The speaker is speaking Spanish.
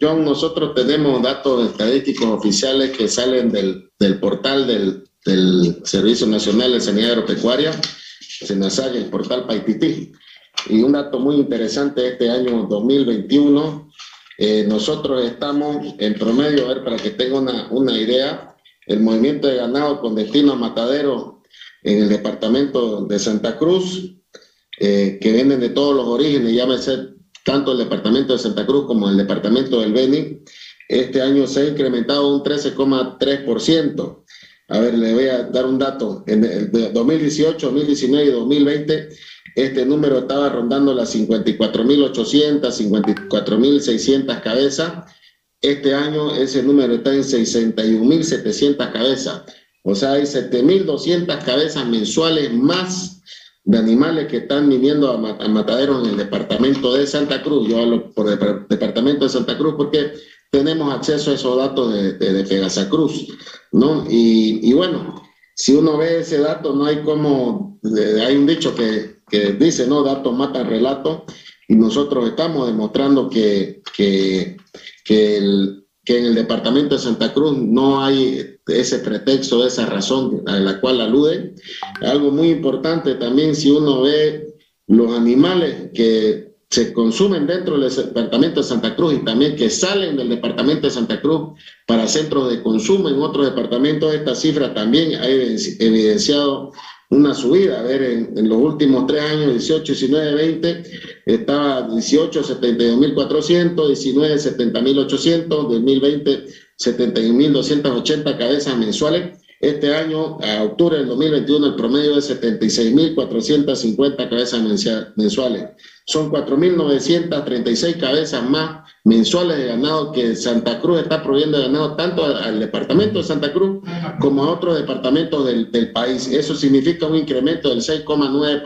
John, nosotros tenemos datos estadísticos oficiales que salen del, del portal del, del, Servicio Nacional de Sanidad Agropecuaria, SENASAG, el portal Paitití. Y un dato muy interesante este año 2021, eh, nosotros estamos en promedio, a ver, para que tenga una, una idea, el movimiento de ganado con destino a matadero en el departamento de Santa Cruz, eh, que vienen de todos los orígenes, llámese tanto el departamento de Santa Cruz como el departamento del Beni, este año se ha incrementado un 13,3%. A ver, le voy a dar un dato. En el 2018, 2019 y 2020, este número estaba rondando las 54.800, 54.600 cabezas. Este año ese número está en 61.700 cabezas. O sea, hay 7.200 cabezas mensuales más de animales que están viniendo a, mataderos en el departamento de Santa Cruz. Yo hablo por el departamento de Santa Cruz porque tenemos acceso a esos datos de, de, Cruz, ¿no? Y, bueno, si uno ve ese dato, no hay como, hay un dicho que, que dice, ¿no? Datos matan relato, y nosotros estamos demostrando que, que, que en el departamento de Santa Cruz no hay ese pretexto, esa razón a la cual alude. Algo muy importante también si uno ve los animales que se consumen dentro del departamento de Santa Cruz y también que salen del departamento de Santa Cruz para centros de consumo en otros departamentos, esta cifra también ha evidenciado una subida. A ver, en, los últimos tres años, 18, 19, 20, estaba 18, 72.400, 19, 70.800, 2020, 71.280 cabezas mensuales. Este año, a octubre del 2021, el promedio es 76.450 cabezas mensuales. Son 4.936 cabezas más mensuales de ganado que Santa Cruz está proveyendo de ganado tanto al, departamento de Santa Cruz como a otros departamentos del, país. Eso significa un incremento del 6,9%.